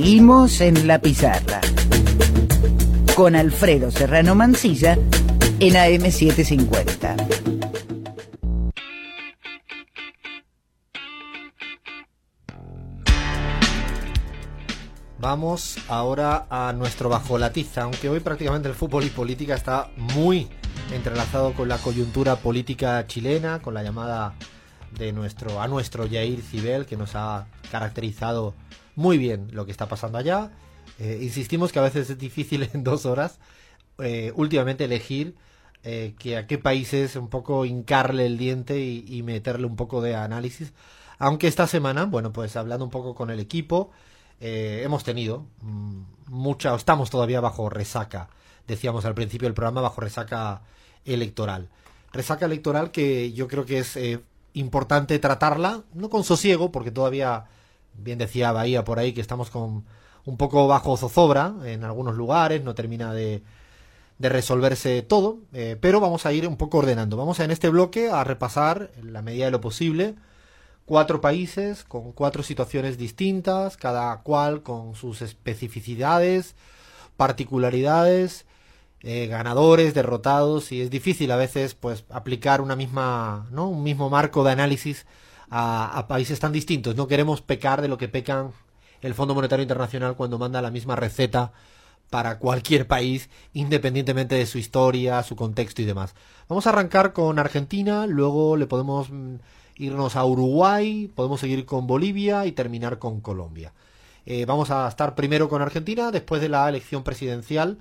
Seguimos en la pizarra con Alfredo Serrano Mancilla en AM750. Vamos ahora a nuestro bajo la tiza, aunque hoy prácticamente el fútbol y política está muy entrelazado con la coyuntura política chilena, con la llamada de nuestro a nuestro Jair Cibel que nos ha caracterizado muy bien lo que está pasando allá. Eh, insistimos que a veces es difícil en dos horas eh, últimamente elegir eh, que a qué países un poco hincarle el diente y, y, meterle un poco de análisis. Aunque esta semana, bueno, pues hablando un poco con el equipo, hemos tenido mmm, mucha, estamos todavía bajo resaca, decíamos al principio del programa, bajo resaca electoral. Resaca electoral que yo creo que es importante tratarla, no con sosiego, porque todavía bien decía Bahía por ahí que estamos con un poco bajo zozobra en algunos lugares, no termina de, de resolverse todo, eh, pero vamos a ir un poco ordenando. Vamos a, en este bloque a repasar, en la medida de lo posible, cuatro países con cuatro situaciones distintas, cada cual con sus especificidades, particularidades, eh, ganadores, derrotados, y es difícil a veces pues aplicar una misma, ¿no? un mismo marco de análisis a, a, países tan distintos. No queremos pecar de lo que pecan el Fondo Monetario Internacional cuando manda la misma receta para cualquier país, independientemente de su historia, su contexto y demás. Vamos a arrancar con Argentina, luego le podemos mm, irnos a Uruguay, podemos seguir con Bolivia y terminar con Colombia. Eh, vamos a estar primero con Argentina, después de la elección presidencial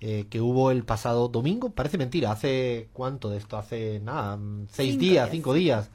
eh, que hubo el pasado domingo. Parece mentira, hace cuánto de esto, hace nada, mm, seis Cinco días, días. cinco días.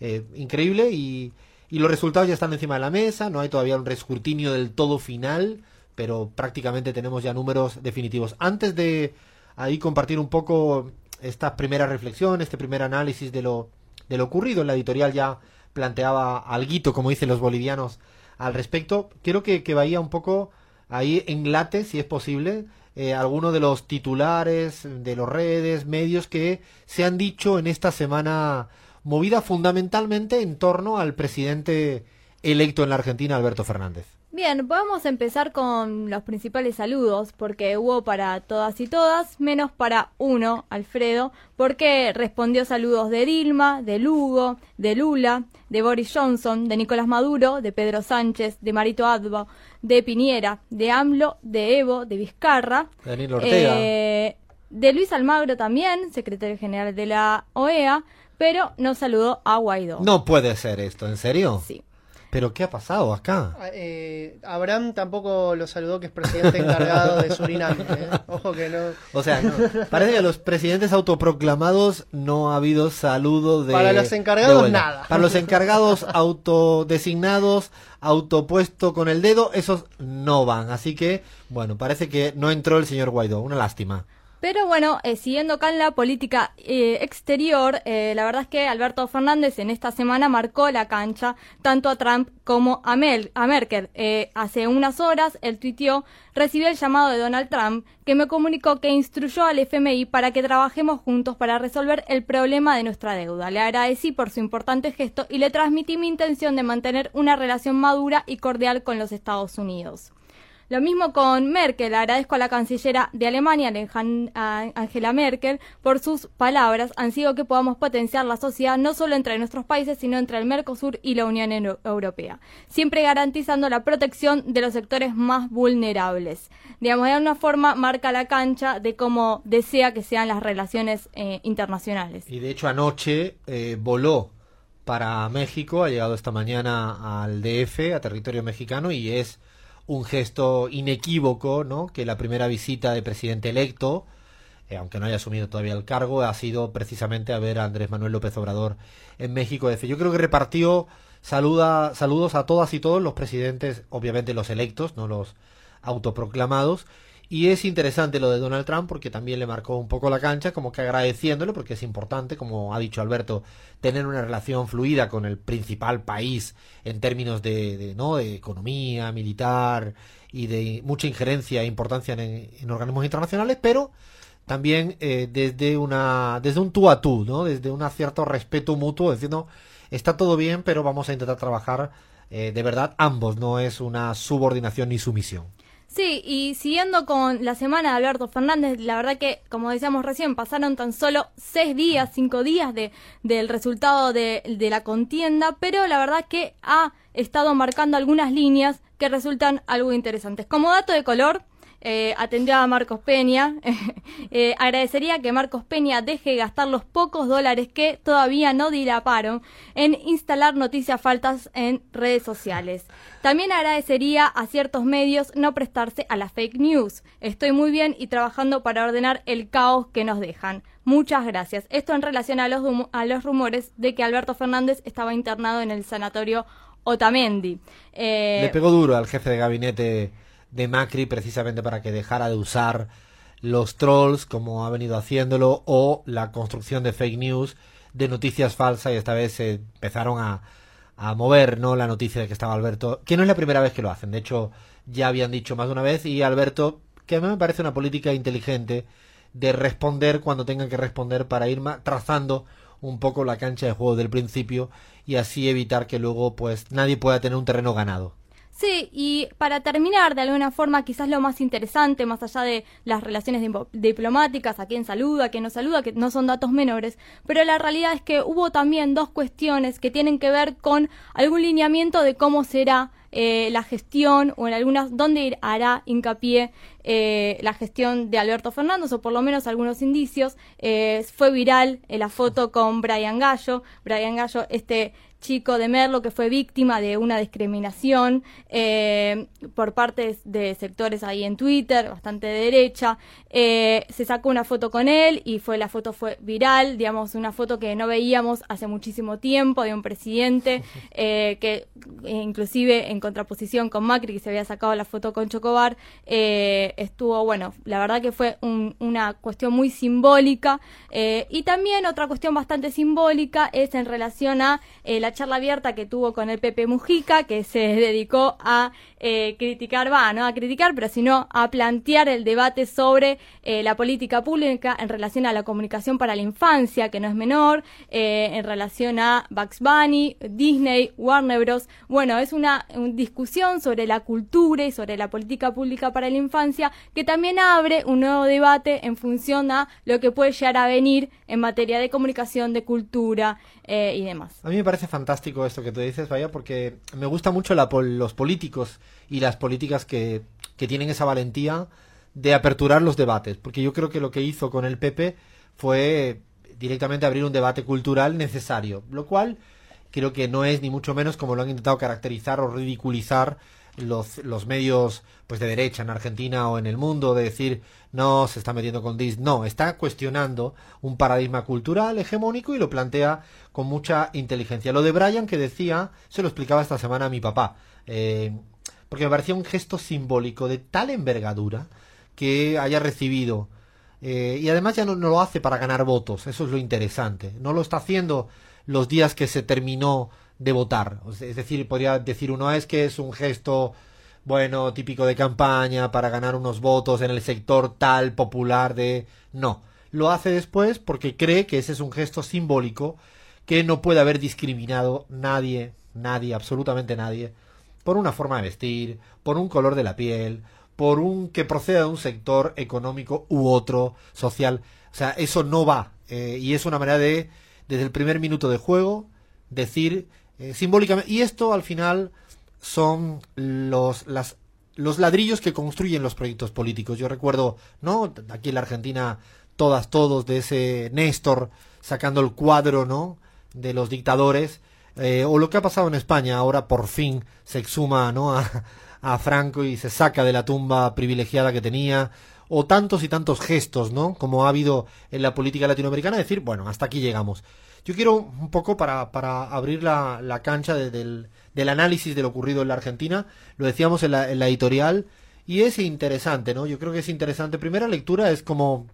Eh, increíble y, y los resultados ya están encima de la mesa, no hay todavía un rescrutinio del todo final, pero prácticamente tenemos ya números definitivos. Antes de ahí compartir un poco esta primera reflexión, este primer análisis de lo, de lo ocurrido en la editorial ya planteaba alguito, como dicen los bolivianos, al respecto. Quiero que, que un poco ahí enlate, si es posible, eh, algunos de los titulares de los redes, medios que se han dicho en esta semana movida fundamentalmente en torno al presidente electo en la Argentina, Alberto Fernández. Bien, vamos a empezar con los principales saludos, porque hubo para todas y todas, menos para uno, Alfredo, porque respondió saludos de Dilma, de Lugo, de Lula, de Boris Johnson, de Nicolás Maduro, de Pedro Sánchez, de Marito Adbo, de Piñera, de AMLO, de Evo, de Vizcarra, Daniel Ortega. eh, de Luis Almagro también, secretario general de la OEA, pero no saludó a Guaidó. No puede ser esto, ¿en serio? Sí. ¿Pero qué ha pasado acá? Ah, eh, Abraham tampoco lo saludó, que es presidente encargado de Surinam. ¿eh? Ojo que no. O sea, no, parece que a los presidentes autoproclamados no ha habido saludo de. Para los encargados, nada. Para los encargados autodesignados, autopuesto con el dedo, esos no van. Así que, bueno, parece que no entró el señor Guaidó. Una lástima. Pero bueno, eh, siguiendo acá en la política eh, exterior, eh, la verdad es que Alberto Fernández en esta semana marcó la cancha tanto a Trump como a, Merkel. Hace unas horas él tuiteó, recibí el llamado de Donald Trump que me comunicó que instruyó al FMI para que trabajemos juntos para resolver el problema de nuestra deuda. Le agradecí por su importante gesto y le transmití mi intención de mantener una relación madura y cordial con los Estados Unidos. Lo mismo con Merkel. Agradezco a la cancillera de Alemania, Angela Merkel, por sus palabras. Han sido que podamos potenciar la sociedad no solo entre nuestros países, sino entre el Mercosur y la Unión Euro- Europea, siempre garantizando la protección de los sectores más vulnerables. Digamos, de alguna forma marca la cancha de cómo desea que sean las relaciones eh, internacionales. Y de hecho, anoche eh, voló para México, ha llegado esta mañana al DF, a territorio mexicano, y es un gesto inequívoco, ¿no? Que la primera visita de presidente electo, eh, aunque no haya asumido todavía el cargo, ha sido precisamente a ver a Andrés Manuel López Obrador en México. Yo creo que repartió Saluda, saludos a todas y todos los presidentes, obviamente los electos, no los autoproclamados. Y es interesante lo de Donald Trump porque también le marcó un poco la cancha, como que agradeciéndole, porque es importante, como ha dicho Alberto, tener una relación fluida con el principal país en términos de, ¿no? de economía, militar y de mucha injerencia e importancia en, organismos internacionales, pero también eh, desde una desde un tú a tú, ¿no? Desde un cierto respeto mutuo, diciendo está todo bien, pero vamos a intentar trabajar eh, de verdad ambos, no es una subordinación ni sumisión. Sí, y siguiendo con la semana de Alberto Fernández, la verdad que, como decíamos recién, pasaron tan solo seis días, cinco días de, del resultado de, de la contienda, pero la verdad que ha estado marcando algunas líneas que resultan algo interesantes. Como dato de color, eh, atendió a Marcos Peña. Eh, agradecería que Marcos Peña deje de gastar los pocos dólares que todavía no dilaparon en instalar noticias faltas en redes sociales. También agradecería a ciertos medios no prestarse a la fake news. Estoy muy bien y trabajando para ordenar el caos que nos dejan. Muchas gracias. Esto en relación a los, a los rumores de que Alberto Fernández estaba internado en el sanatorio Otamendi. Eh, Le pegó duro al jefe de gabinete de Macri precisamente para que dejara de usar los trolls como ha venido haciéndolo o la construcción de fake news de noticias falsas y esta vez se empezaron a, a mover no la noticia de que estaba Alberto que no es la primera vez que lo hacen de hecho ya habían dicho más de una vez y Alberto que a mí me parece una política inteligente de responder cuando tengan que responder para ir trazando un poco la cancha de juego del principio y así evitar que luego pues nadie pueda tener un terreno ganado. Sí, y para terminar, de alguna forma, quizás lo más interesante, más allá de las relaciones diplomáticas, a quién saluda, a quién no saluda, que no son datos menores, pero la realidad es que hubo también dos cuestiones que tienen que ver con algún lineamiento de cómo será eh, la gestión o en algunas, dónde hará hincapié eh, la gestión de Alberto Fernández o por lo menos algunos indicios. Eh, fue viral la foto con Brian Gallo. Brian Gallo, este chico de Merlo que fue víctima de una discriminación eh, por parte de sectores ahí en Twitter, bastante de derecha. Eh, se sacó una foto con él y fue la foto fue viral, digamos, una foto que no veíamos hace muchísimo tiempo de un presidente eh, que inclusive en contraposición con Macri, que se había sacado la foto con Chocobar, estuvo, bueno, la verdad que fue una cuestión muy simbólica. y también otra cuestión bastante simbólica es en relación a la charla abierta que tuvo con el Pepe Mujica, que se dedicó a eh, criticar, va, no a criticar, pero sino a plantear el debate sobre eh, la política pública en relación a la comunicación para la infancia, que no es menor, eh, en relación a Bugs Bunny, Disney, Warner Bros. Bueno, es una, una discusión sobre la cultura y sobre la política pública para la infancia que también abre un nuevo debate en función a lo que puede llegar a venir en materia de comunicación, de cultura y demás. A mí me parece fantástico esto que tú dices, vaya, porque me gusta mucho la, los políticos y las políticas que, que tienen esa valentía de aperturar los debates, porque yo creo que lo que hizo con el PP fue directamente abrir un debate cultural necesario, lo cual creo que no es ni mucho menos como lo han intentado caracterizar o ridiculizar los, los medios pues de derecha en Argentina o en el mundo de decir no se está metiendo con Disney no está cuestionando un paradigma cultural hegemónico y lo plantea con mucha inteligencia. Lo de Brian que decía se lo explicaba esta semana a mi papá eh, porque me parecía un gesto simbólico de tal envergadura que haya recibido eh, y además ya no, no lo hace para ganar votos eso es lo interesante. No lo está haciendo los días que se terminó de votar. Es decir, podría decir uno es que es un gesto bueno, típico de campaña para ganar unos votos en el sector tal popular de no, lo hace después porque cree que ese es un gesto simbólico que no puede haber discriminado nadie, nadie, absolutamente nadie, por una forma de vestir, por un color de la piel, por un que proceda de un sector económico u otro, social. O sea, eso no va. Eh, y es una manera de, desde el primer minuto de juego, decir eh, simbólicamente. Y esto al final son los, los ladrillos que construyen los proyectos políticos. Yo recuerdo, ¿no? Aquí en la Argentina, todas, todos de ese Néstor sacando el cuadro, ¿no? De los dictadores. eh, o lo que ha pasado en España, ahora por fin se exhuma ¿no? a Franco y se saca de la tumba privilegiada que tenía, o tantos y tantos gestos, ¿no? Como ha habido en la política latinoamericana, decir, bueno, hasta aquí llegamos. Yo quiero un poco para, para abrir la, la cancha de, del, del, análisis de lo ocurrido en la Argentina, lo decíamos en la, en la editorial, y es interesante, ¿no? Yo creo que es interesante. Primera lectura es como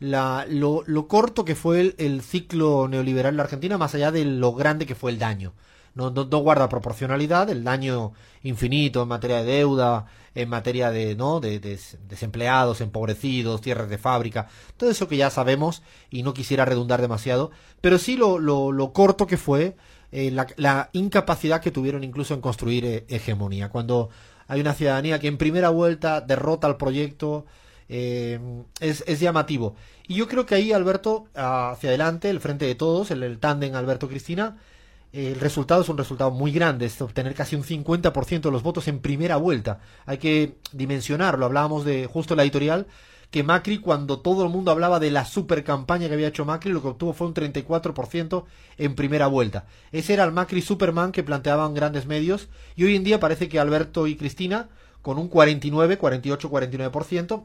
la, lo, lo corto que fue el, el, ciclo neoliberal en la Argentina, más allá de lo grande que fue el daño. No, no, guarda proporcionalidad, el daño infinito en materia de deuda, en materia de, ¿no? de, de desempleados, empobrecidos, tierras de fábrica, todo eso que ya sabemos y no quisiera redundar demasiado, pero sí lo, lo, lo corto que fue eh, la, la, incapacidad que tuvieron incluso en construir eh, hegemonía. Cuando hay una ciudadanía que en primera vuelta derrota al proyecto, eh, es, es, llamativo. Y yo creo que ahí, Alberto, hacia adelante, el frente de todos, el, el tándem Alberto-Cristina, el resultado es un resultado muy grande, es obtener casi un 50% de los votos en primera vuelta. Hay que dimensionarlo, hablábamos de justo la editorial, que Macri, cuando todo el mundo hablaba de la super campaña que había hecho Macri, lo que obtuvo fue un 34% en primera vuelta. Ese era el Macri Superman que planteaban grandes medios, y hoy en día parece que Alberto y Cristina, con un 49, 48, 49%,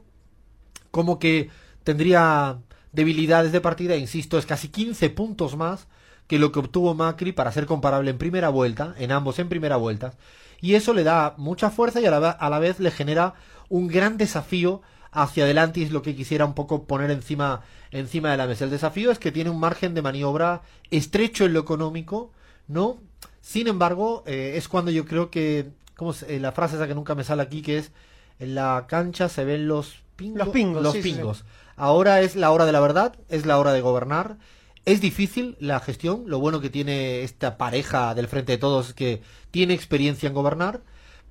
como que tendría debilidades de partida, insisto, es casi 15 puntos más que lo que obtuvo Macri para ser comparable en primera vuelta, en ambos en primera vuelta, y eso le da mucha fuerza y a la, a la vez le genera un gran desafío hacia adelante y es lo que quisiera un poco poner encima, encima de la mesa. El desafío es que tiene un margen de maniobra estrecho en lo económico, ¿no? Sin embargo, eh, es cuando yo creo que, como eh, la frase esa que nunca me sale aquí, que es, en la cancha se ven los pingos. Los pingos. Los sí, pingos. Sí, sí. Ahora es la hora de la verdad, es la hora de gobernar. Es difícil la gestión, lo bueno que tiene esta pareja del frente de todos que tiene experiencia en gobernar,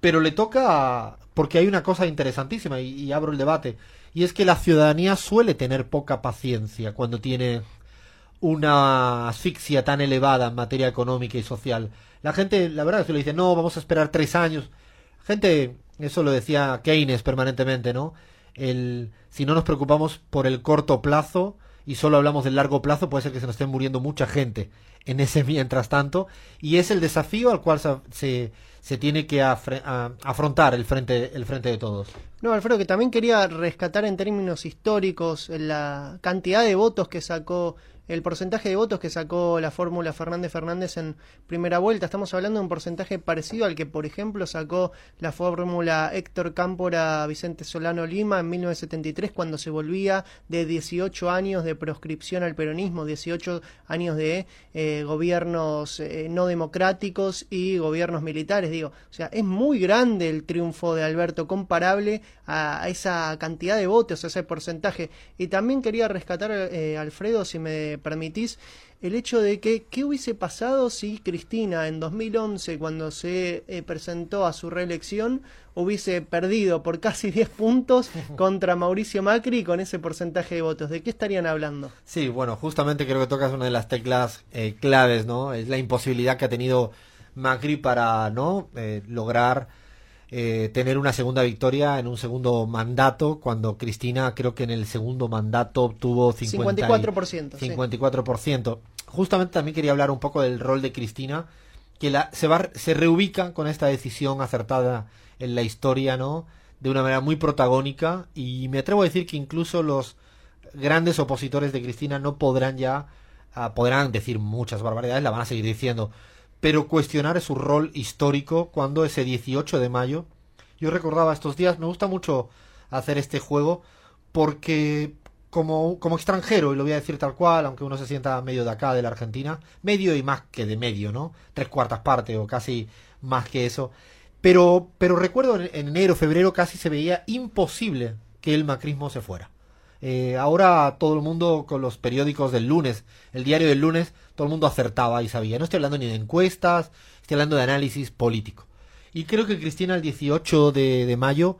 pero le toca porque hay una cosa interesantísima y, y, abro el debate y es que la ciudadanía suele tener poca paciencia cuando tiene una asfixia tan elevada en materia económica y social. La gente, la verdad, se le dice, no, vamos a esperar tres años. Gente, eso lo decía Keynes permanentemente, ¿no? El, si no nos preocupamos por el corto plazo y solo hablamos del largo plazo, puede ser que se nos estén muriendo mucha gente en ese mientras tanto. Y es el desafío al cual se, se tiene que afrontar el frente, el frente de todos. No, Alfredo, que también quería rescatar en términos históricos la cantidad de votos que sacó, el porcentaje de votos que sacó la fórmula Fernández Fernández en primera vuelta. Estamos hablando de un porcentaje parecido al que, por ejemplo, sacó la fórmula Héctor Cámpora Vicente Solano Lima en 1973, cuando se volvía de 18 años de proscripción al peronismo, 18 años de eh, gobiernos eh, no democráticos y gobiernos militares digo, o sea, es muy grande el triunfo de Alberto comparable a, esa cantidad de votos, a ese porcentaje. Y también quería rescatar, eh, Alfredo, si me permitís, el hecho de que qué hubiese pasado si Cristina en 2011, cuando se eh, presentó a su reelección, hubiese perdido por casi 10 puntos contra Mauricio Macri con ese porcentaje de votos. ¿De qué estarían hablando? Sí, bueno, justamente creo que tocas una de las teclas eh, claves, ¿no? Es la imposibilidad que ha tenido Macri para no eh, lograr eh, tener una segunda victoria en un segundo mandato cuando Cristina creo que en el segundo mandato obtuvo 50 54%, 54%. Sí. Justamente también quería hablar un poco del rol de Cristina que la, se va se reubica con esta decisión acertada en la historia, ¿no? De una manera muy protagónica y me atrevo a decir que incluso los grandes opositores de Cristina no podrán ya uh, podrán decir muchas barbaridades, la van a seguir diciendo, pero cuestionar su rol histórico cuando ese 18 de mayo, yo recordaba estos días, me gusta mucho hacer este juego porque como, como extranjero, y lo voy a decir tal cual, aunque uno se sienta medio de acá, de la Argentina, medio y más que de medio, ¿no? Tres cuartas partes o casi más que eso. Pero, pero recuerdo en, en enero, febrero casi se veía imposible que el macrismo se fuera. Eh, ahora todo el mundo con los periódicos del lunes, el diario del lunes, todo el mundo acertaba y sabía. No estoy hablando ni de encuestas, estoy hablando de análisis político. Y creo que Cristina el 18 de, mayo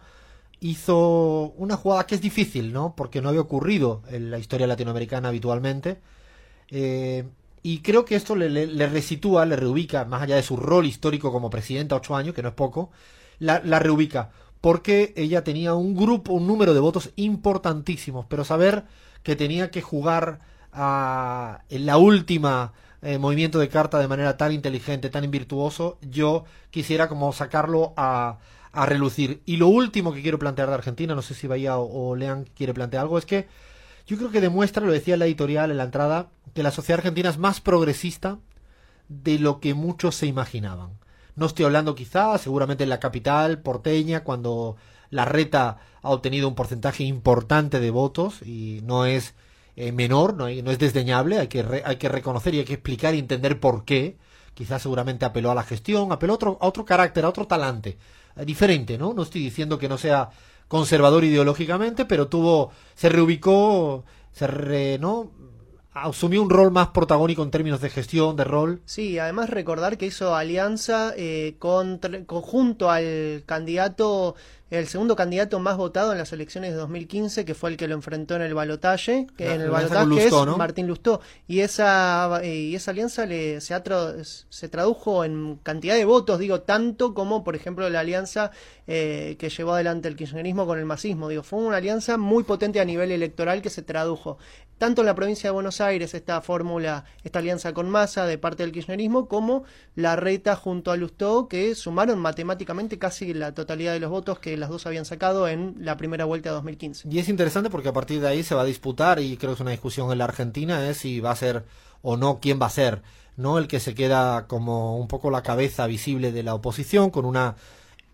hizo una jugada que es difícil, ¿no? Porque no había ocurrido en la historia latinoamericana habitualmente. Eh, y creo que esto le, le, resitúa, le reubica, más allá de su rol histórico como presidenta, ocho años, que no es poco, la reubica porque ella tenía un grupo, un número de votos importantísimos, pero saber que tenía que jugar a, en la última eh, movimiento de carta de manera tan inteligente, tan virtuoso, yo quisiera como sacarlo a, a relucir. Y lo último que quiero plantear de Argentina, no sé si Bahía o, o Lean quiere plantear algo, es que yo creo que demuestra, lo decía la editorial, en la entrada, que la sociedad argentina es más progresista de lo que muchos se imaginaban. No estoy hablando quizá, seguramente en la capital porteña, cuando la reta ha obtenido un porcentaje importante de votos y no es eh, menor, no, no es desdeñable, hay que, re- hay que reconocer y hay que explicar y entender por qué. Quizás seguramente apeló a la gestión, apeló a otro, a otro carácter, a otro talante, eh, diferente, ¿no? No estoy diciendo que no sea conservador ideológicamente, pero tuvo, se reubicó, se re, ¿no? Asumió un rol más protagónico en términos de gestión, de rol. Sí, además recordar que hizo alianza eh, contra- conjunto al candidato, el segundo candidato más votado en las elecciones de 2015, que fue el que lo enfrentó en el balotaje, que La- en el balotaje es. Martín Lustó. Y esa, eh, y esa alianza le, se, ha tra- se tradujo en cantidad de votos, digo, tanto como, por ejemplo, la alianza eh, que llevó adelante el kirchnerismo con el masismo. Digo, fue una alianza muy potente a nivel electoral que se tradujo tanto en la provincia de Buenos Aires esta fórmula, esta alianza con Massa de parte del kirchnerismo, como la reta junto a Lustó, que sumaron matemáticamente casi la totalidad de los votos que las dos habían sacado en la primera vuelta de 2015. Y es interesante porque a partir de ahí se va a disputar, y creo que es una discusión en la Argentina, es si va a ser o no quién va a ser, ¿no? El que se queda como un poco la cabeza visible de la oposición, con una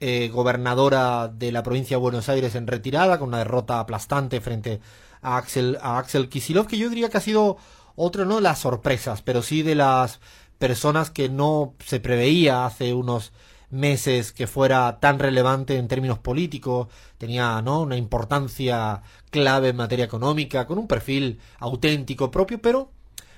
eh, gobernadora de la provincia de Buenos Aires en retirada, con una derrota aplastante frente a Axel, a Axel Kisilov, que yo diría que ha sido otro, no las sorpresas, pero sí de las personas que no se preveía hace unos meses que fuera tan relevante en términos políticos, tenía ¿no? una importancia clave en materia económica, con un perfil auténtico propio, pero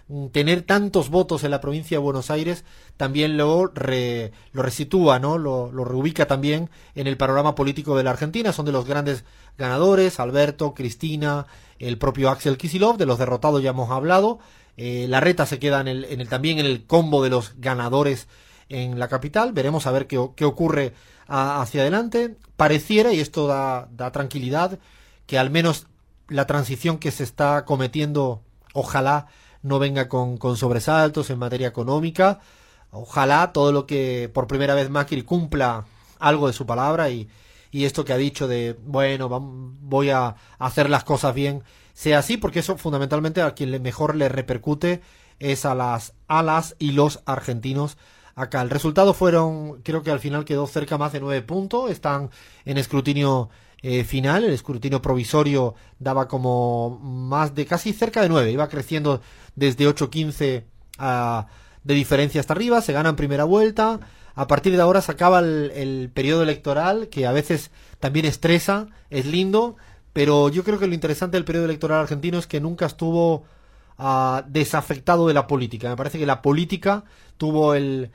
mm, tener tantos votos en la provincia de Buenos Aires también lo, re- lo resitúa, ¿no? Lo, lo reubica también en el panorama político de la Argentina. Son de los grandes ganadores, Alberto, Cristina, el propio Axel Kisilov, de los derrotados ya hemos hablado. Eh, la reta se queda en el, en el, también en el combo de los ganadores en la capital. Veremos a ver qué, qué ocurre a- hacia adelante. Pareciera, y esto da, da tranquilidad, que al menos la transición que se está cometiendo, ojalá no venga con, con sobresaltos en materia económica. Ojalá todo lo que por primera vez Macri cumpla algo de su palabra y, y esto que ha dicho de, bueno, voy a hacer las cosas bien, sea así, porque eso fundamentalmente a quien mejor le repercute es a las, a las y los argentinos acá. El resultado fueron, creo que al final quedó cerca más de nueve puntos, están en escrutinio eh, final, el escrutinio provisorio daba como más de casi cerca de nueve, iba creciendo desde 8-15 a de diferencia hasta arriba, se gana en primera vuelta, a partir de ahora se acaba el, el periodo electoral, que a veces también estresa, es lindo, pero yo creo que lo interesante del periodo electoral argentino es que nunca estuvo ah, desafectado de la política. Me parece que la política tuvo el,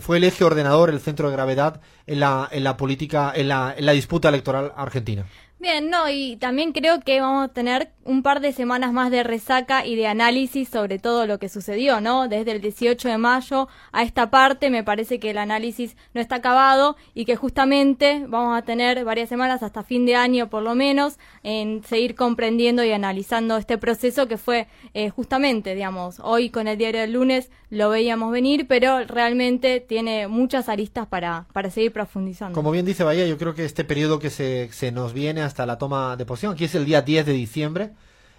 fue el eje ordenador, el centro de gravedad en la, en la política, en la, en la disputa electoral argentina. Bien, no, y también creo que vamos a tener un par de semanas más de resaca y de análisis sobre todo lo que sucedió, ¿no? Desde el 18 de mayo a esta parte me parece que el análisis no está acabado y que justamente vamos a tener varias semanas hasta fin de año por lo menos en seguir comprendiendo y analizando este proceso que fue eh, justamente, digamos, hoy con el diario del lunes lo veíamos venir, pero realmente tiene muchas aristas para, para seguir profundizando. Como bien dice Bahía, yo creo que este periodo que se, se nos viene hasta la toma de posición, aquí es el día 10 de diciembre,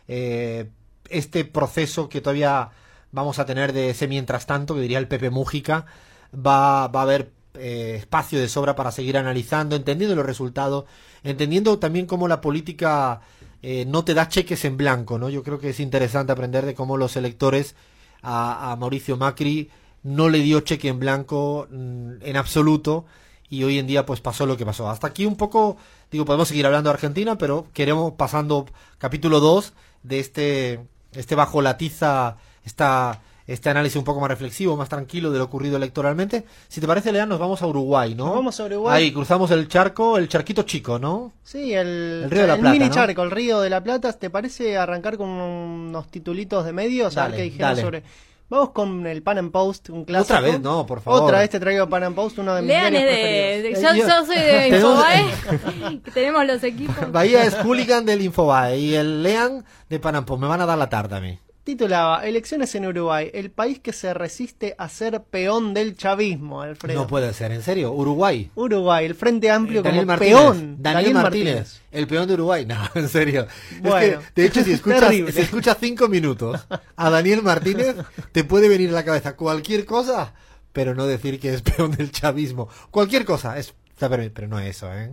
eh, este proceso que todavía vamos a tener de ese mientras tanto, que diría el Pepe Mújica, va, va a haber eh, espacio de sobra para seguir analizando, entendiendo los resultados, entendiendo también cómo la política eh, no te da cheques en blanco, ¿no? Yo creo que es interesante aprender de cómo los electores a, a Mauricio Macri no le dio cheque en blanco mm, en absoluto y hoy en día pues pasó lo que pasó. Hasta aquí un poco, digo, podemos seguir hablando de Argentina, pero queremos pasando capítulo 2 de este, este bajo la tiza, esta, este análisis un poco más reflexivo, más tranquilo de lo ocurrido electoralmente. Si te parece, Lean, nos vamos a Uruguay, ¿no? Nos vamos a Uruguay. Ahí, cruzamos el charco, el charquito chico, ¿no? Sí, el, El Río de la el Plata, mini ¿no? charco, el Río de la Plata. ¿Te parece arrancar con unos titulitos de medios? a ver qué dijeron sobre. Vamos con el Pan and Post, un clásico. Otra vez, no, por favor. Otra vez te traigo Pan and Post, uno de mis Lean es diarios de, de- preferidos. yo, Eh, yo soy de Infobae, tenemos los equipos. Bahía es hooligan del Infobae y el Lean de Panampo. Me van a dar la tarde a mí. Titulaba Elecciones en Uruguay, el país que se resiste a ser peón del chavismo, Alfredo. No puede ser, ¿en serio? Uruguay. Uruguay, el Frente Amplio Daniel como Martínez. peón. Daniel, Martínez, el peón de Uruguay. No, en serio. Es Bueno, que, de hecho, si escuchas, si escuchas cinco minutos a Daniel Martínez, te puede venir a la cabeza cualquier cosa, pero no decir que es peón del chavismo. Cualquier cosa, es, pero, pero no eso, ¿eh?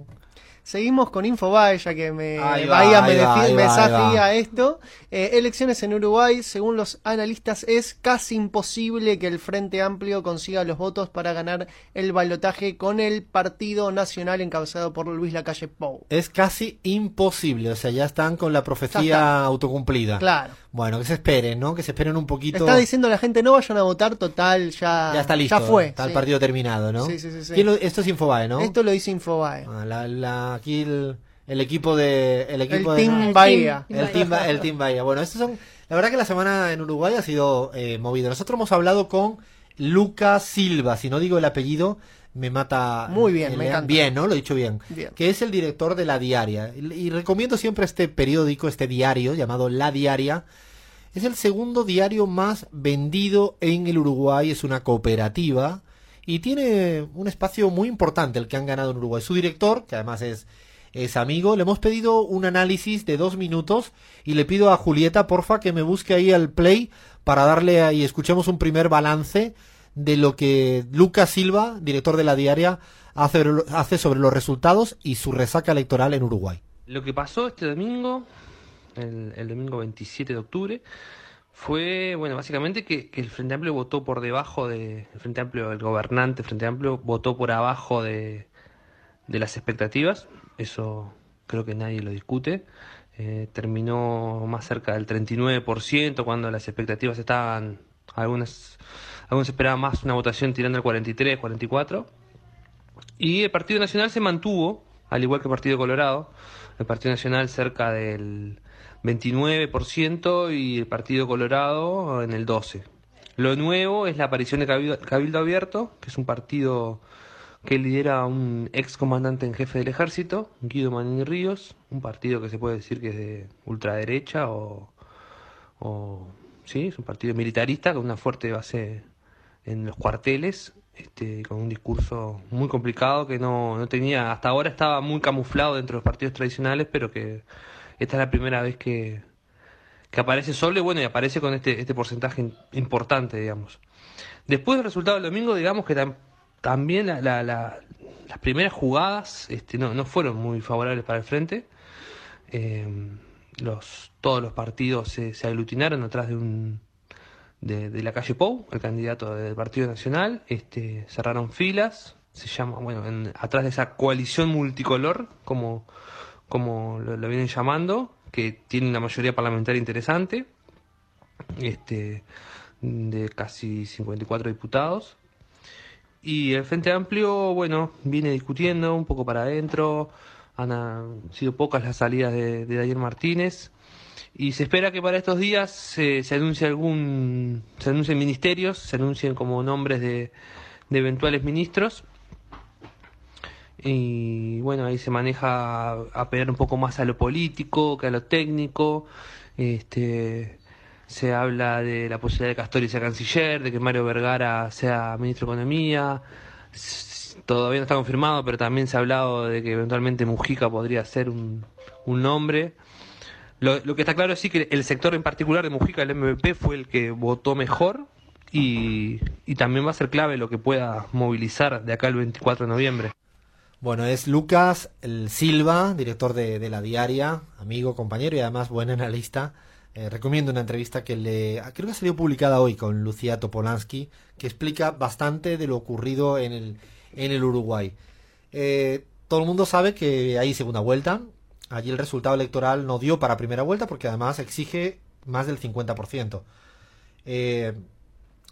Seguimos con Infobae, ya que me, Ahí va, me, va, me desafía esto. Eh, elecciones en Uruguay, según los analistas, es casi imposible que el Frente Amplio consiga los votos para ganar el balotaje con el Partido Nacional encabezado por Luis Lacalle Pou. Es casi imposible, o sea, ya están con la profecía autocumplida. Claro. Bueno, que se esperen, ¿no? Que se esperen un poquito. Está diciendo la gente no vayan a votar, total, ya, ya está listo. Ya fue. Está el partido terminado, ¿no? Sí, sí, sí, sí. ¿Quién lo- esto es Infobae, ¿no? Esto lo dice Infobae. Ah, la- la- aquí el, el equipo de el El equipo de Team Bahía. el team, Ba- el team Bahía. Bueno, estos son la verdad que la semana en Uruguay ha sido eh, movida. Nosotros hemos hablado con Lucas Silva, si no digo el apellido me mata Muy bien, me encanta. bien, ¿no? Lo he dicho bien. Bien. Que es el director de La Diaria y, y recomiendo siempre este periódico, este diario llamado La Diaria. Es el segundo diario más vendido en el Uruguay, es una cooperativa y tiene un espacio muy importante el que han ganado en Uruguay. Su director, que además es, es amigo, le hemos pedido un análisis de dos minutos y le pido a Julieta, porfa, que me busque ahí al play para darle ahí, escuchemos un primer balance de lo que Lucas Silva, director de la diaria, hace, hace sobre los resultados y su resaca electoral en Uruguay. Lo que pasó este domingo, el, el domingo 27 de octubre, fue, bueno, básicamente que, el Frente Amplio votó por debajo de, el Frente Amplio, el gobernante Frente Amplio votó por abajo de, de las expectativas, eso creo que nadie lo discute, Eh, terminó más cerca del 39% cuando las expectativas estaban, algunas, algunos esperaban más una votación tirando al 43, 44, y el Partido Nacional se mantuvo, al igual que el Partido Colorado, el Partido Nacional cerca del 29% y el Partido Colorado en el 12%. Lo nuevo es la aparición de Cabildo, Abierto, que es un partido que lidera un ex comandante en jefe del ejército, Guido Manini Ríos, un partido que se puede decir que es de ultraderecha o sí, es un partido militarista con una fuerte base en los cuarteles, este, con un discurso muy complicado que no, no tenía, hasta ahora estaba muy camuflado dentro de los partidos tradicionales, pero que esta es la primera vez que, que aparece solo y bueno, y aparece con este, este porcentaje importante, digamos. Después del resultado del domingo, digamos que tam- también la- la- la- las primeras jugadas este, no, no fueron muy favorables para el frente. Eh, todos los partidos se, se aglutinaron atrás de un de, la calle Pou, el candidato del Partido Nacional, este, cerraron filas, se llama, bueno, en- atrás de esa coalición multicolor, como, como lo, lo vienen llamando, que tiene una mayoría parlamentaria interesante, este, de casi 54 diputados. Y el Frente Amplio, bueno, viene discutiendo un poco para adentro, han ah, sido pocas las salidas de, de Daniel Martínez, y se espera que para estos días se, se anuncie algún, se anuncien ministerios, se anuncien como nombres de, de eventuales ministros. Y bueno, ahí se maneja a un poco más a lo político que a lo técnico. Este, se habla de la posibilidad de que Castori sea canciller, de que Mario Vergara sea ministro de Economía. Todavía no está confirmado, pero también se ha hablado de que eventualmente Mujica podría ser un, un nombre. Lo, que está claro es sí que el sector en particular de Mujica, el MVP, fue el que votó mejor y, también va a ser clave lo que pueda movilizar de acá el 24 de noviembre. Bueno, es Lucas el Silva, director de, la diaria, amigo, compañero y además buen analista. Eh, recomiendo una entrevista que le creo que ha salido publicada hoy con Lucía Topolansky, que explica bastante de lo ocurrido en el, en el Uruguay. Eh, todo el mundo sabe que hay segunda vuelta. Allí el resultado electoral no dio para primera vuelta porque además exige más del 50%. Eh,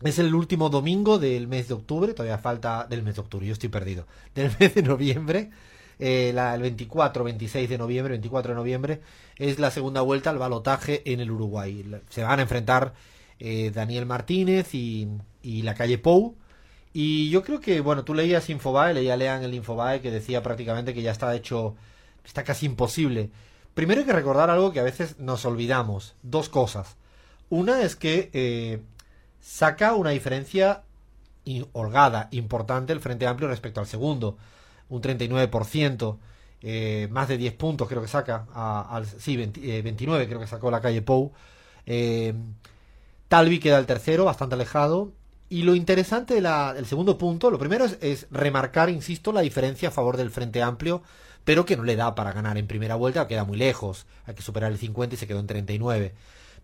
es el último domingo del mes de octubre, todavía falta del mes de octubre, yo estoy perdido. Del mes de noviembre, eh, el 24, 26 de noviembre, 24 de noviembre, es la segunda vuelta al balotaje en el Uruguay. Se van a enfrentar eh, Daniel Martínez y, y la calle Pou. Y yo creo que, bueno, tú leías Infobae, leía Lean el Infobae que decía prácticamente que ya está hecho, está casi imposible. Primero hay que recordar algo que a veces nos olvidamos. Dos cosas. Una es que eh, saca una diferencia holgada, importante el Frente Amplio respecto al segundo. Un 39%, eh, más de 10 puntos creo que saca. al, sí, 20, eh, 29 creo que sacó la calle Pou. Eh, Talvi queda el tercero, bastante alejado. Y lo interesante del segundo punto, lo primero es remarcar, insisto, la diferencia a favor del Frente Amplio, pero que no le da para ganar en primera vuelta, queda muy lejos. Hay que superar el 50 y se quedó en 39.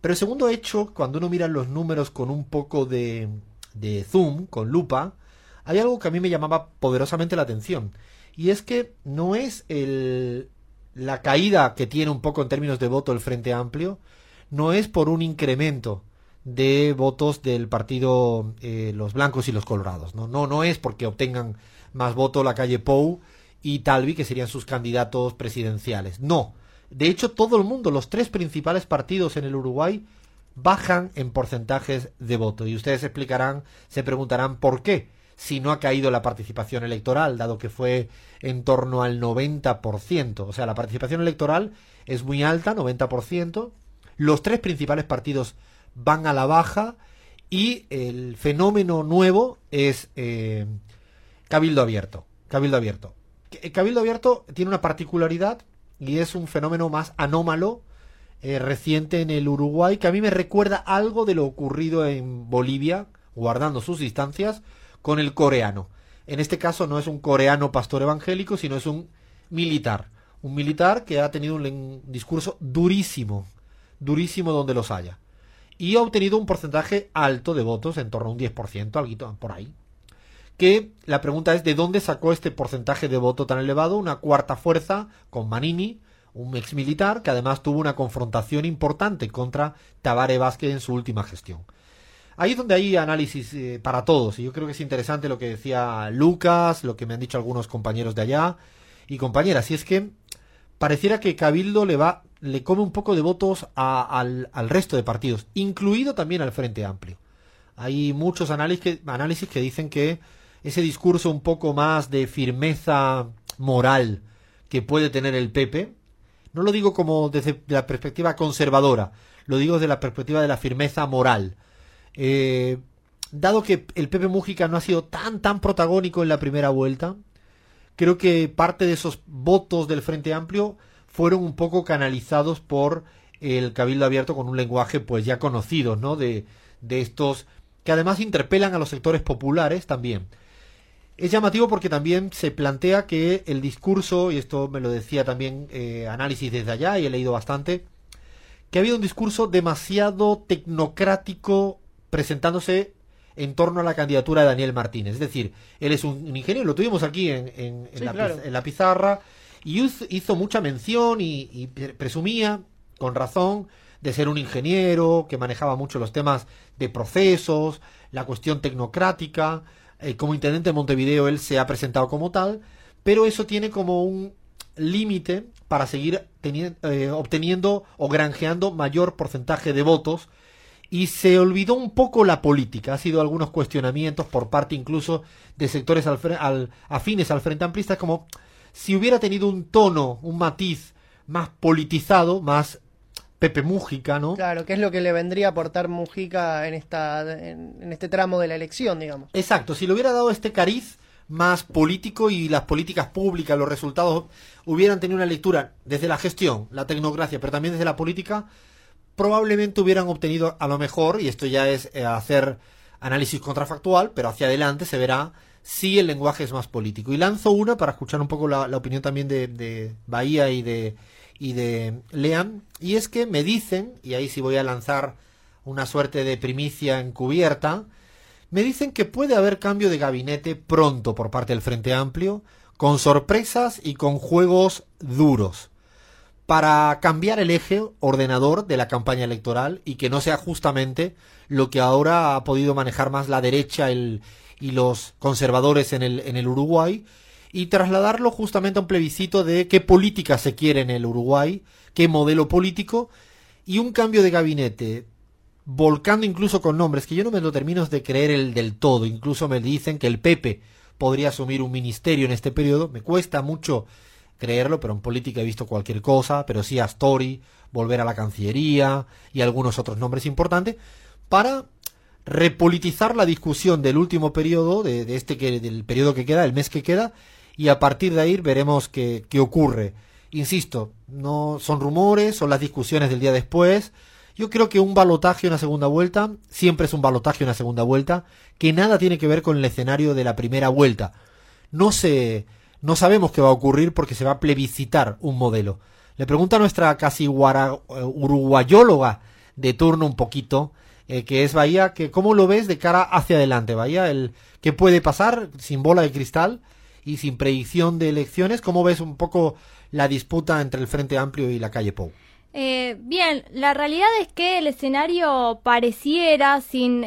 Pero el segundo hecho, cuando uno mira los números con un poco de, de zoom, con lupa, hay algo que a mí me llamaba poderosamente la atención. Y es que no es el, la caída que tiene un poco en términos de voto el Frente Amplio, no es por un incremento de votos del partido eh, los blancos y los colorados. ¿no? no, no es porque obtengan más votos la calle Pou y Talvi, que serían sus candidatos presidenciales. No. De hecho, todo el mundo, los tres principales partidos en el Uruguay, bajan en porcentajes de voto. Y ustedes explicarán, se preguntarán por qué, si no ha caído la participación electoral, dado que fue en torno al 90%. O sea, la participación electoral es muy alta, 90%. Los tres principales partidos van a la baja y el fenómeno nuevo es eh, Cabildo Abierto. Cabildo Abierto. Que- Cabildo Abierto tiene una particularidad y es un fenómeno más anómalo eh, reciente en el Uruguay que a mí me recuerda algo de lo ocurrido en Bolivia, guardando sus distancias, con el coreano. En este caso no es un coreano pastor evangélico, sino es un militar. Un militar que ha tenido un discurso durísimo, durísimo donde los haya. Y ha obtenido un porcentaje alto de votos, en torno a un 10%, algo por ahí. Que la pregunta es de dónde sacó este porcentaje de voto tan elevado, una cuarta fuerza con Manini, un ex militar que además tuvo una confrontación importante contra Tabare Vázquez en su última gestión. Ahí es donde hay análisis eh, para todos, y yo creo que es interesante lo que decía Lucas, lo que me han dicho algunos compañeros de allá y compañeras, y es que pareciera que Cabildo le va, le come un poco de votos a- al, al resto de partidos, incluido también al Frente Amplio. Hay muchos análisis que, análisis que dicen que ese discurso un poco más de firmeza moral que puede tener el PP, no lo digo como desde la perspectiva conservadora, lo digo desde la perspectiva de la firmeza moral. Eh, dado que el Pepe Mújica no ha sido tan tan protagónico en la primera vuelta, creo que parte de esos votos del Frente Amplio fueron un poco canalizados por el Cabildo Abierto con un lenguaje pues ya conocido, ¿no? De, de estos que además interpelan a los sectores populares también. Es llamativo porque también se plantea que el discurso, y esto me lo decía también eh, análisis desde allá y he leído bastante, que ha habido un discurso demasiado tecnocrático presentándose en torno a la candidatura de Daniel Martínez. Es decir, él es un, un ingeniero, lo tuvimos aquí en, en- en Sí, la, claro. piz- en la pizarra, y hizo, mucha mención y, y pre- presumía, con razón, de ser un ingeniero que manejaba mucho los temas de procesos, la cuestión tecnocrática. Eh, como intendente de Montevideo él se ha presentado como tal, pero eso tiene como un límite para seguir eh, obteniendo o granjeando mayor porcentaje de votos y se olvidó un poco la política. Ha sido algunos cuestionamientos por parte incluso de sectores al al- afines al Frente Amplista, como si hubiera tenido un tono, un matiz más politizado, más Pepe Mújica, ¿no? Claro, que es lo que le vendría a aportar Mujica en, esta, en, en este tramo de la elección, digamos. Exacto, si le hubiera dado este cariz más político y las políticas públicas, los resultados hubieran tenido una lectura desde la gestión, la tecnocracia, pero también desde la política, probablemente hubieran obtenido a lo mejor, y esto ya es eh, hacer análisis contrafactual, pero hacia adelante se verá si el lenguaje es más político. Y lanzo una para escuchar un poco la, la opinión también de, de Bahía y de, y de Lean, y es que me dicen, y ahí sí voy a lanzar una suerte de primicia encubierta, me dicen que puede haber cambio de gabinete pronto por parte del Frente Amplio, con sorpresas y con juegos duros, para cambiar el eje ordenador de la campaña electoral y que no sea justamente lo que ahora ha podido manejar más la derecha el- y los conservadores en el, en el Uruguay, y trasladarlo justamente a un plebiscito de qué política se quiere en el Uruguay, qué modelo político, y un cambio de gabinete volcando incluso con nombres que yo no me lo termino de creer el del todo. Incluso me dicen que el Pepe podría asumir un ministerio en este periodo. Me cuesta mucho creerlo, pero en política he visto cualquier cosa, pero sí a Story, volver a la Cancillería y algunos otros nombres importantes, para repolitizar la discusión del último periodo, de, este que, del periodo que queda, el mes que queda, y a partir de ahí veremos qué, qué ocurre. Insisto, no son rumores, son las discusiones del día después. Yo creo que un balotaje, una segunda vuelta, siempre es un balotaje, una segunda vuelta, que nada tiene que ver con el escenario de la primera vuelta. No se, no sabemos qué va a ocurrir porque se va a plebiscitar un modelo. Le pregunta a nuestra casi eh, uruguayóloga de turno un poquito, eh, que es Bahía, que cómo lo ves de cara hacia adelante, Bahía, el qué puede pasar sin bola de cristal y sin predicción de elecciones, cómo ves un poco la disputa entre el Frente Amplio y la calle Pou. Eh, bien, la realidad es que el escenario pareciera, sin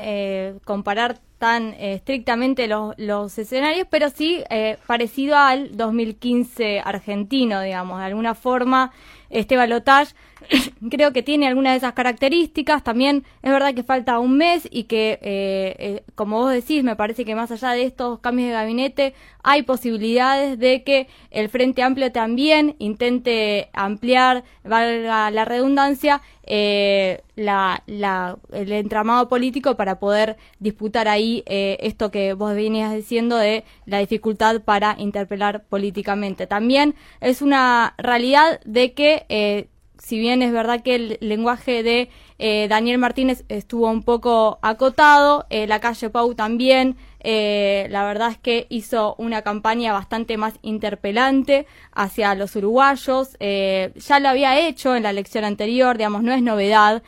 comparar tan eh, estrictamente los, escenarios, pero sí eh, parecido al 2015 argentino, digamos, de alguna forma este balotage creo que tiene algunas de esas características. También es verdad que falta un mes y que, eh, eh, como vos decís, me parece que más allá de estos cambios de gabinete, hay posibilidades de que el Frente Amplio también intente ampliar, valga la redundancia, eh, la, el entramado político para poder disputar ahí esto que vos venías diciendo de la dificultad para interpelar políticamente. También es una realidad de que si bien es verdad que el lenguaje de eh, Daniel Martínez estuvo un poco acotado, eh, la calle Pau también, eh, la verdad es que hizo una campaña bastante más interpelante hacia los uruguayos, ya lo había hecho en la elección anterior, digamos, no es novedad,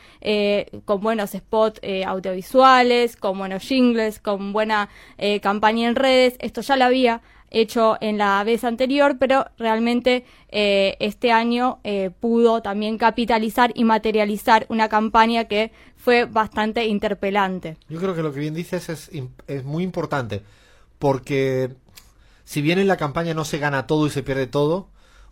con buenos spots audiovisuales, con buenos jingles, con buena campaña en redes, esto ya lo había hecho en la vez anterior, pero realmente eh, este año eh, pudo también capitalizar y materializar una campaña que fue bastante interpelante. Yo creo que lo que bien dices es, es muy importante, porque si bien en la campaña no se gana todo y se pierde todo,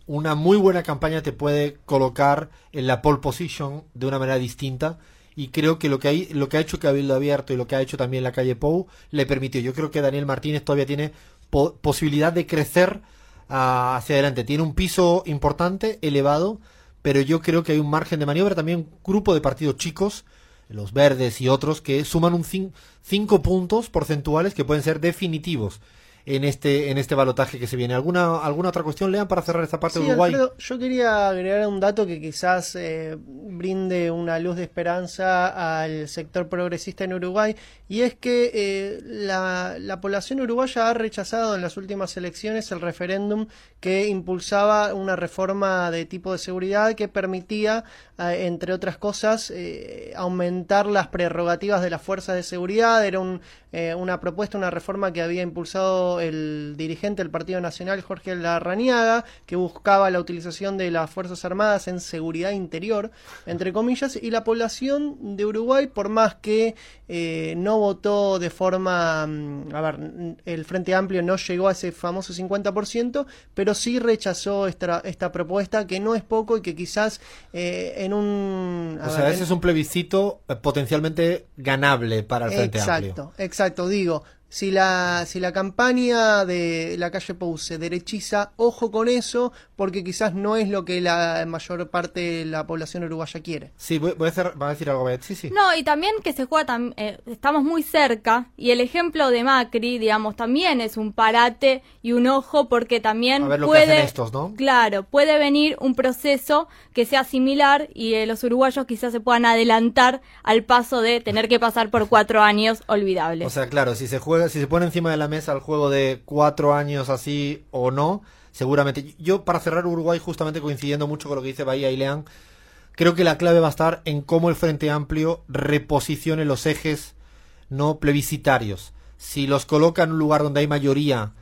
una muy buena campaña te puede colocar en la pole position de una manera distinta y creo que lo que, hay, lo que ha hecho Cabildo Abierto y lo que ha hecho también la calle Pou le permitió. Yo creo que Daniel Martínez todavía tiene posibilidad de crecer ah, hacia adelante. Tiene un piso importante, elevado, pero yo creo que hay un margen de maniobra, también un grupo de partidos chicos, los verdes y otros, que suman un cinco puntos porcentuales que pueden ser definitivos en este en este balotaje que se viene. ¿Alguna alguna otra cuestión, Lean, para cerrar esta parte de Uruguay? yo quería agregar un dato que quizás eh, brinde una luz de esperanza al sector progresista en Uruguay, y es que eh, la, la población uruguaya ha rechazado en las últimas elecciones el referéndum que impulsaba una reforma de tipo de seguridad que permitía, eh, entre otras cosas, aumentar las prerrogativas de las fuerzas de seguridad. Era un, una propuesta, una reforma que había impulsado el dirigente del Partido Nacional, Jorge Larrañaga, que buscaba la utilización de las Fuerzas Armadas en seguridad interior, entre comillas, y la población de Uruguay, por más que eh, no votó de forma, mm, a ver, el Frente Amplio no llegó a ese famoso 50%, pero sí rechazó esta, esta propuesta, que no es poco y que quizás eh, en un... o sea, ese es un plebiscito eh, potencialmente ganable para el Frente Amplio. Exacto, exacto, digo, si la, si la campaña de la calle Pou se derechiza, ojo con eso, porque quizás no es lo que la mayor parte de la población uruguaya quiere. Sí, voy, a, hacer, a, decir algo, sí, sí. No, y también que se juega, eh, estamos muy cerca, y el ejemplo de Macri, digamos, también es un parate y un ojo, porque también puede, estos, ¿no? claro, puede venir un proceso que sea similar y eh, los uruguayos quizás se puedan adelantar al paso de tener que pasar por cuatro años olvidables. O sea, claro, si se juega si se pone encima de la mesa el juego de cuatro años así o no, seguramente. Yo, para cerrar Uruguay, justamente coincidiendo mucho con lo que dice Bahía y Leán, creo que la clave va a estar en cómo el Frente Amplio reposicione los ejes no plebiscitarios. Si los coloca en un lugar donde hay mayoría,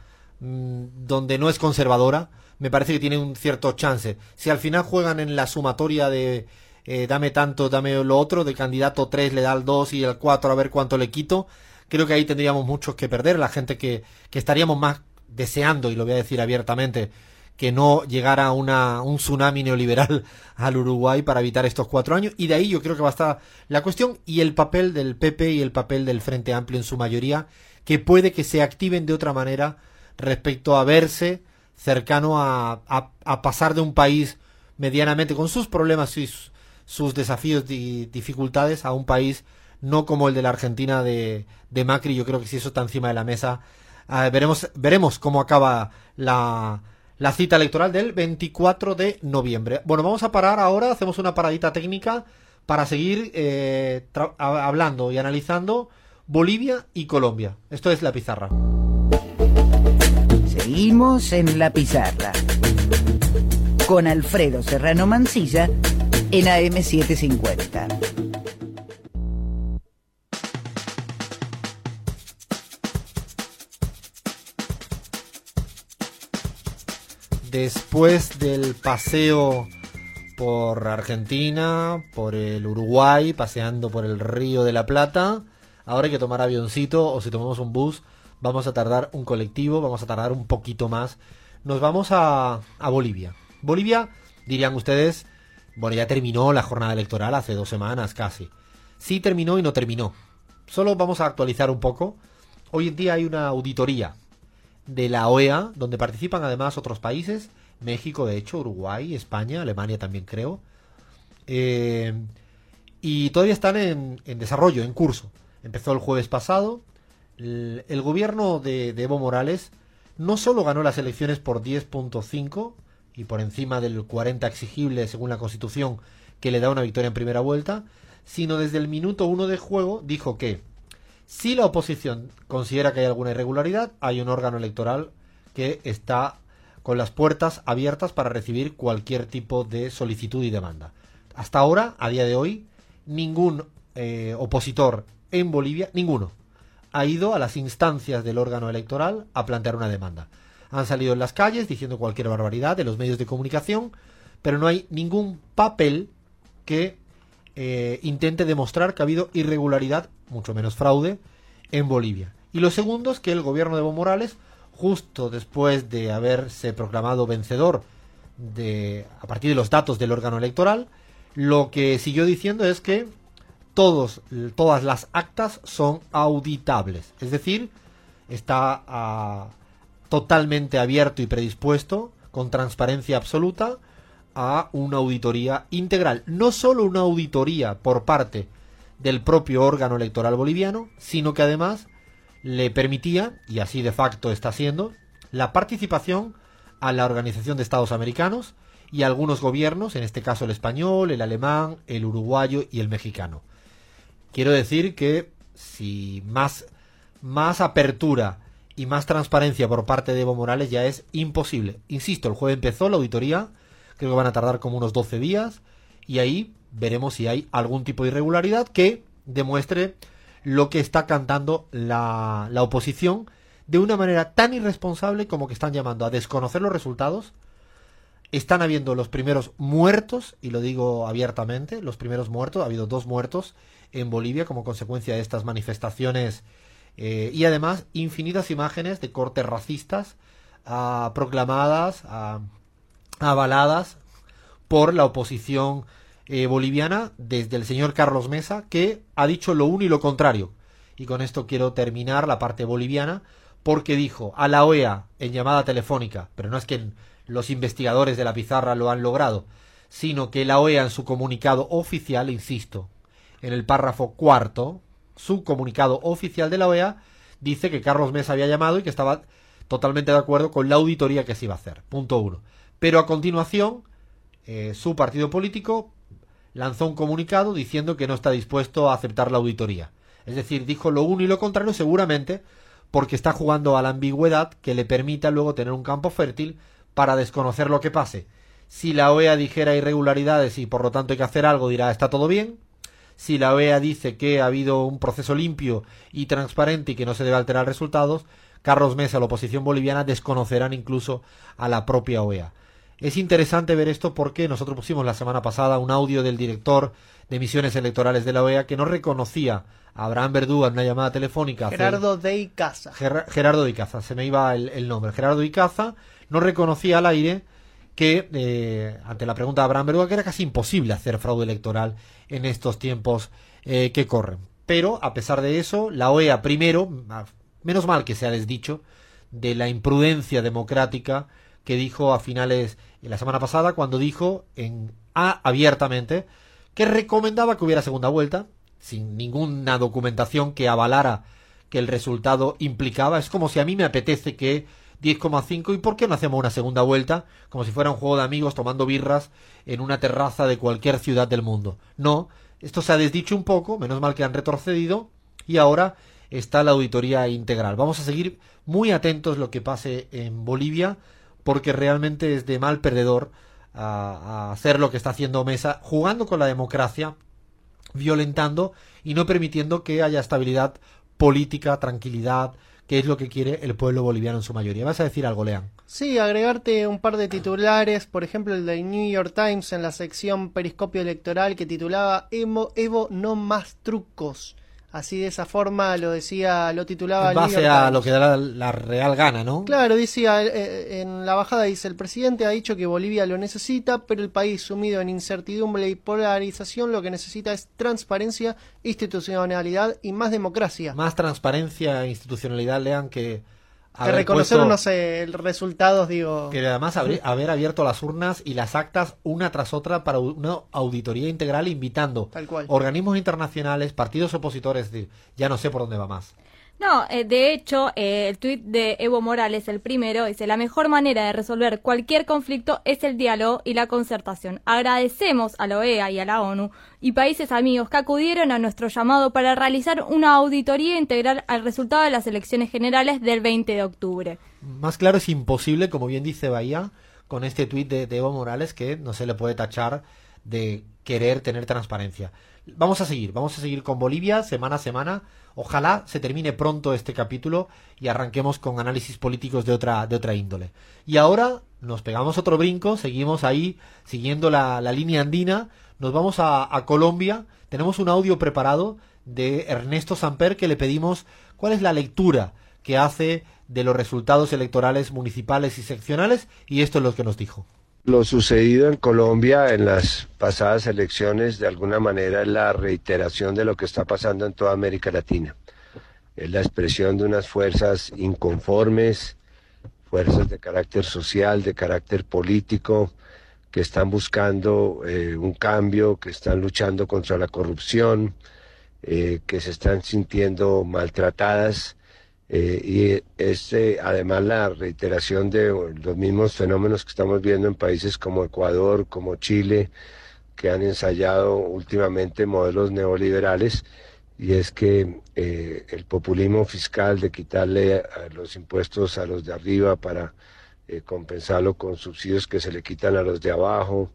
mm, donde no es conservadora, me parece que tiene un cierto chance. Si al final juegan en la sumatoria de eh, dame tanto, dame lo otro, de candidato 3 le da el 2 y el 4 a ver cuánto le quito, creo que ahí tendríamos muchos que perder, la gente que, que estaríamos más deseando, y lo voy a decir abiertamente, que no llegara una, un tsunami neoliberal al Uruguay para evitar estos cuatro años. Y de ahí yo creo que va a estar la cuestión y el papel del PP y el papel del Frente Amplio en su mayoría, que puede que se activen de otra manera respecto a verse cercano a, a, pasar de un país medianamente con sus problemas y sus, desafíos y dificultades a un país no como el de la Argentina de, de Macri. Yo creo que si eso está encima de la mesa, ah, veremos, veremos cómo acaba la, la cita electoral del 24 de noviembre. Bueno, vamos a parar ahora, hacemos una paradita técnica para seguir eh, hablando y analizando Bolivia y Colombia. Esto es la pizarra. Seguimos en la pizarra con Alfredo Serrano Mancilla en AM750. Después del paseo por Argentina, por el Uruguay, paseando por el Río de la Plata, ahora hay que tomar avioncito o si tomamos un bus vamos a tardar un colectivo, vamos a tardar un poquito más. Nos vamos a, Bolivia. Bolivia, dirían ustedes, bueno, ya terminó la jornada electoral hace dos semanas casi. Sí terminó y no terminó. Solo vamos a actualizar un poco. Hoy en día hay una auditoría de la OEA, donde participan además otros países, México de hecho, Uruguay, España, Alemania también creo. Eh, y todavía están en, en desarrollo, en curso. Empezó el jueves pasado, el, gobierno de, Evo Morales no solo ganó las elecciones por 10.5 y por encima del 40 exigible según la Constitución que le da una victoria en primera vuelta, sino desde el minuto uno de juego dijo que si la oposición considera que hay alguna irregularidad, hay un órgano electoral que está con las puertas abiertas para recibir cualquier tipo de solicitud y demanda. Hasta ahora, a día de hoy, ningún eh, opositor en Bolivia, ninguno, ha ido a las instancias del órgano electoral a plantear una demanda. Han salido en las calles diciendo cualquier barbaridad de los medios de comunicación, pero no hay ningún papel que eh, intente demostrar que ha habido irregularidad, mucho menos fraude, en Bolivia. Y lo segundo es que el gobierno de Evo Morales, justo después de haberse proclamado vencedor de, a partir de los datos del órgano electoral, lo que siguió diciendo es que todos, todas las actas son auditables. Es decir, está ah, totalmente abierto y predispuesto, con transparencia absoluta, a una auditoría integral. No solo una auditoría por parte del propio órgano electoral boliviano, sino que además le permitía, y así de facto está siendo, la participación a la Organización de Estados Americanos y a algunos gobiernos, en este caso el español, el alemán, el uruguayo y el mexicano. Quiero decir que si más, más apertura y más transparencia por parte de Evo Morales ya es imposible. Insisto, el jueves empezó la auditoría, creo que van a tardar como unos 12 días, y ahí veremos si hay algún tipo de irregularidad que demuestre lo que está cantando la, la oposición de una manera tan irresponsable como que están llamando a desconocer los resultados. Están habiendo los primeros muertos, y lo digo abiertamente, los primeros muertos, ha habido dos muertos en Bolivia como consecuencia de estas manifestaciones eh, y además infinitas imágenes de cortes racistas ah, proclamadas, ah, avaladas por la oposición eh, boliviana desde el señor Carlos Mesa que ha dicho lo uno y lo contrario. Y con esto quiero terminar la parte boliviana porque dijo a la OEA en llamada telefónica, pero no es que los investigadores de la pizarra lo han logrado, sino que la OEA en su comunicado oficial, insisto, en el párrafo cuarto, su comunicado oficial de la OEA dice que Carlos Mesa había llamado y que estaba totalmente de acuerdo con la auditoría que se iba a hacer. Punto uno. Pero a continuación, eh, su partido político lanzó un comunicado diciendo que no está dispuesto a aceptar la auditoría. Es decir, dijo lo uno y lo contrario seguramente porque está jugando a la ambigüedad que le permita luego tener un campo fértil para desconocer lo que pase. Si la OEA dijera irregularidades y por lo tanto hay que hacer algo, dirá está todo bien si la OEA dice que ha habido un proceso limpio y transparente y que no se debe alterar resultados, Carlos Mesa, la oposición boliviana, desconocerán incluso a la propia OEA. Es interesante ver esto porque nosotros pusimos la semana pasada un audio del director de misiones electorales de la OEA que no reconocía a Abraham Verdú en una llamada telefónica. Gerardo de Icaza. Gerardo de Icaza, se me iba el, el nombre. Gerardo de Icaza no reconocía al aire que, eh, ante la pregunta de Abraham Berúa, que era casi imposible hacer fraude electoral en estos tiempos eh, que corren. Pero, a pesar de eso, la OEA primero, menos mal que se ha desdicho de la imprudencia democrática que dijo a finales de la semana pasada cuando dijo en A abiertamente que recomendaba que hubiera segunda vuelta sin ninguna documentación que avalara que el resultado implicaba. Es como si a mí me apetece que 10,5 y por qué no hacemos una segunda vuelta como si fuera un juego de amigos tomando birras en una terraza de cualquier ciudad del mundo. No, esto se ha desdicho un poco, menos mal que han retrocedido y ahora está la auditoría integral. Vamos a seguir muy atentos lo que pase en Bolivia porque realmente es de mal perdedor a, hacer lo que está haciendo Mesa, jugando con la democracia, violentando y no permitiendo que haya estabilidad política, tranquilidad, que es lo que quiere el pueblo boliviano en su mayoría. ¿Vas a decir algo, Lean? Sí, agregarte un par de titulares, por ejemplo el del New York Times en la sección Periscopio Electoral que titulaba Evo, Evo no más trucos. Así de esa forma lo decía, lo titulaba. En base a lo que da la, real gana, ¿no? Claro, decía eh, eh, en la bajada dice el presidente ha dicho que Bolivia lo necesita, pero el país sumido en incertidumbre y polarización lo que necesita es transparencia, institucionalidad y más democracia. Más transparencia e institucionalidad, lean que que reconocer unos resultados, digo. Que además haber, haber, abierto las urnas y las actas una tras otra para una auditoría integral invitando organismos internacionales, partidos opositores, es decir, ya no sé por dónde va más. No, eh, de hecho, eh, el tuit de Evo Morales, el primero, dice, la mejor manera de resolver cualquier conflicto es el diálogo y la concertación. Agradecemos a la OEA y a la ONU y países amigos que acudieron a nuestro llamado para realizar una auditoría integral al resultado de las elecciones generales del 20 de octubre. Más claro es imposible, como bien dice Bahía, con este tuit de, de Evo Morales que no se le puede tachar de querer tener transparencia. Vamos a seguir, vamos a seguir con Bolivia semana a semana Ojalá se termine pronto este capítulo y arranquemos con análisis políticos de otra, de otra índole. Y ahora nos pegamos otro brinco, seguimos ahí siguiendo la, línea andina, nos vamos a, a, Colombia, tenemos un audio preparado de Ernesto Samper que le pedimos cuál es la lectura que hace de los resultados electorales municipales y seccionales y esto es lo que nos dijo. Lo sucedido en Colombia en las pasadas elecciones de alguna manera es la reiteración de lo que está pasando en toda América Latina. Es la expresión de unas fuerzas inconformes, fuerzas de carácter social, de carácter político, que están buscando eh, un cambio, que están luchando contra la corrupción, eh, que se están sintiendo maltratadas eh, y es eh, además la reiteración de los mismos fenómenos que estamos viendo en países como Ecuador, como Chile, que han ensayado últimamente modelos neoliberales, y es que eh, el populismo fiscal de quitarle los impuestos a los de arriba para compensarlo con subsidios que se le quitan a los de abajo,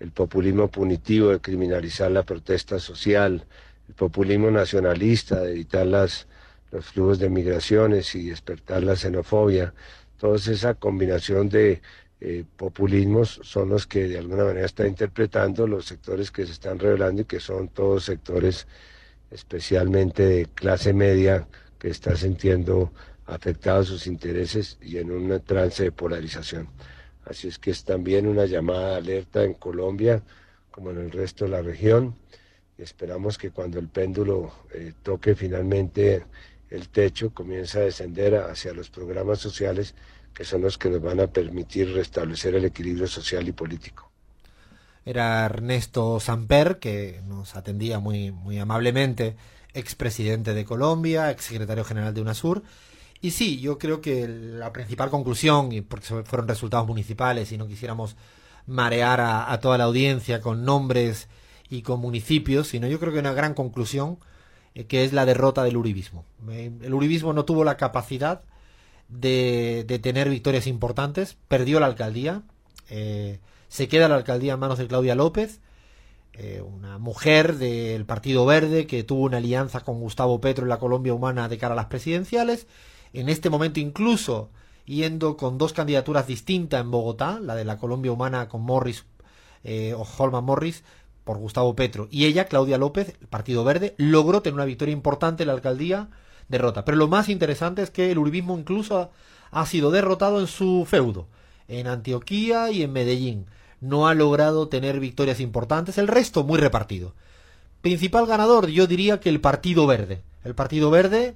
el populismo punitivo de criminalizar la protesta social, el populismo nacionalista de evitar las los flujos de migraciones y despertar la xenofobia. Toda esa combinación de eh, populismos son los que de alguna manera están interpretando los sectores que se están revelando y que son todos sectores especialmente de clase media que está sintiendo afectados sus intereses y en un trance de polarización. Así es que es también una llamada de alerta en Colombia como en el resto de la región. Y esperamos que cuando el péndulo eh, toque finalmente el techo comienza a descender hacia los programas sociales que son los que nos van a permitir restablecer el equilibrio social y político. Era Ernesto Samper, que nos atendía muy, muy amablemente, expresidente de Colombia, exsecretario general de UNASUR. Y sí, yo creo que la principal conclusión, y porque fueron resultados municipales y no quisiéramos marear a, a toda la audiencia con nombres y con municipios, sino yo creo que una gran conclusión que es la derrota del uribismo. Eh, el uribismo no tuvo la capacidad de, tener victorias importantes, perdió la alcaldía, eh, se queda la alcaldía en manos de Claudia López, una mujer del Partido Verde que tuvo una alianza con Gustavo Petro en la Colombia Humana de cara a las presidenciales, en este momento incluso yendo con dos candidaturas distintas en Bogotá, la de la Colombia Humana con Morris o Holman Morris, por Gustavo Petro y ella, Claudia López, el Partido Verde, logró tener una victoria importante en la alcaldía, derrota. Pero lo más interesante es que el uribismo incluso ha, sido derrotado en su feudo, en Antioquía y en Medellín. No ha logrado tener victorias importantes, el resto muy repartido. Principal ganador, yo diría que el Partido Verde. El Partido Verde,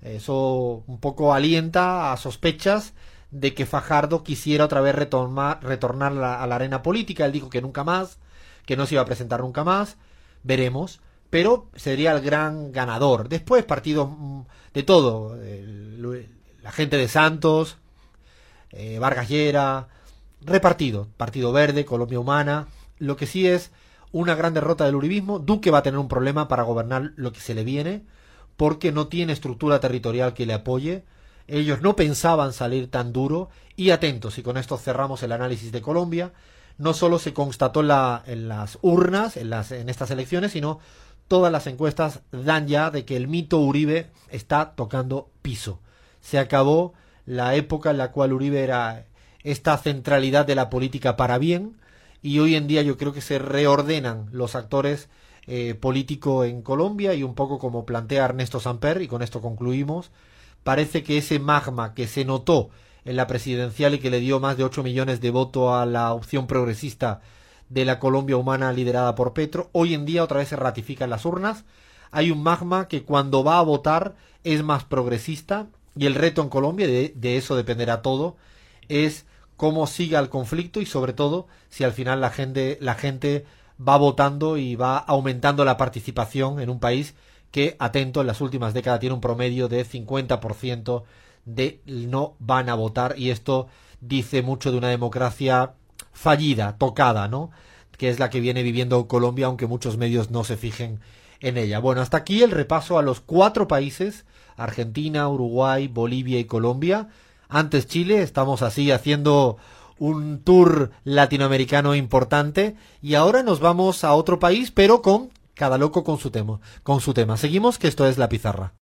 eso un poco alienta a sospechas de que Fajardo quisiera otra vez retornar, retornar a la arena política. Él dijo que nunca más, que no se iba a presentar nunca más. Veremos. Pero sería el gran ganador. Después, partidos mm, de todo. la gente de Santos, eh, Vargas Llera, repartido. Partido Verde, Colombia Humana. Lo que sí es una gran derrota del uribismo. Duque va a tener un problema para gobernar lo que se le viene, porque no tiene estructura territorial que le apoye. Ellos no pensaban salir tan duro. Y atentos, y con esto cerramos el análisis de Colombia, no solo se constató en, las urnas, en, las, en estas elecciones, sino todas las encuestas dan ya de que el mito Uribe está tocando piso. Se acabó la época en la cual Uribe era esta centralidad de la política para bien, y hoy en día yo creo que se reordenan los actores eh, políticos en Colombia y un poco como plantea Ernesto Samper, y con esto concluimos, parece que ese magma que se notó en la presidencial y que le dio más de 8 millones de votos a la opción progresista de la Colombia humana liderada por Petro, hoy en día otra vez se ratifica en las urnas. Hay un magma que cuando va a votar es más progresista y el reto en Colombia, de, de eso dependerá todo, es cómo siga el conflicto y sobre todo si al final la gente, la gente va votando y va aumentando la participación en un país que, atento, en las últimas décadas tiene un promedio de 50% de no van a votar y esto dice mucho de una democracia fallida, tocada, ¿no? Que es la que viene viviendo Colombia, aunque muchos medios no se fijen en ella. Bueno, hasta aquí el repaso a los cuatro países, Argentina, Uruguay, Bolivia y Colombia, antes Chile, estamos así haciendo un tour latinoamericano importante y ahora nos vamos a otro país, pero con cada loco con su tema, con su tema. Seguimos que esto es la pizarra.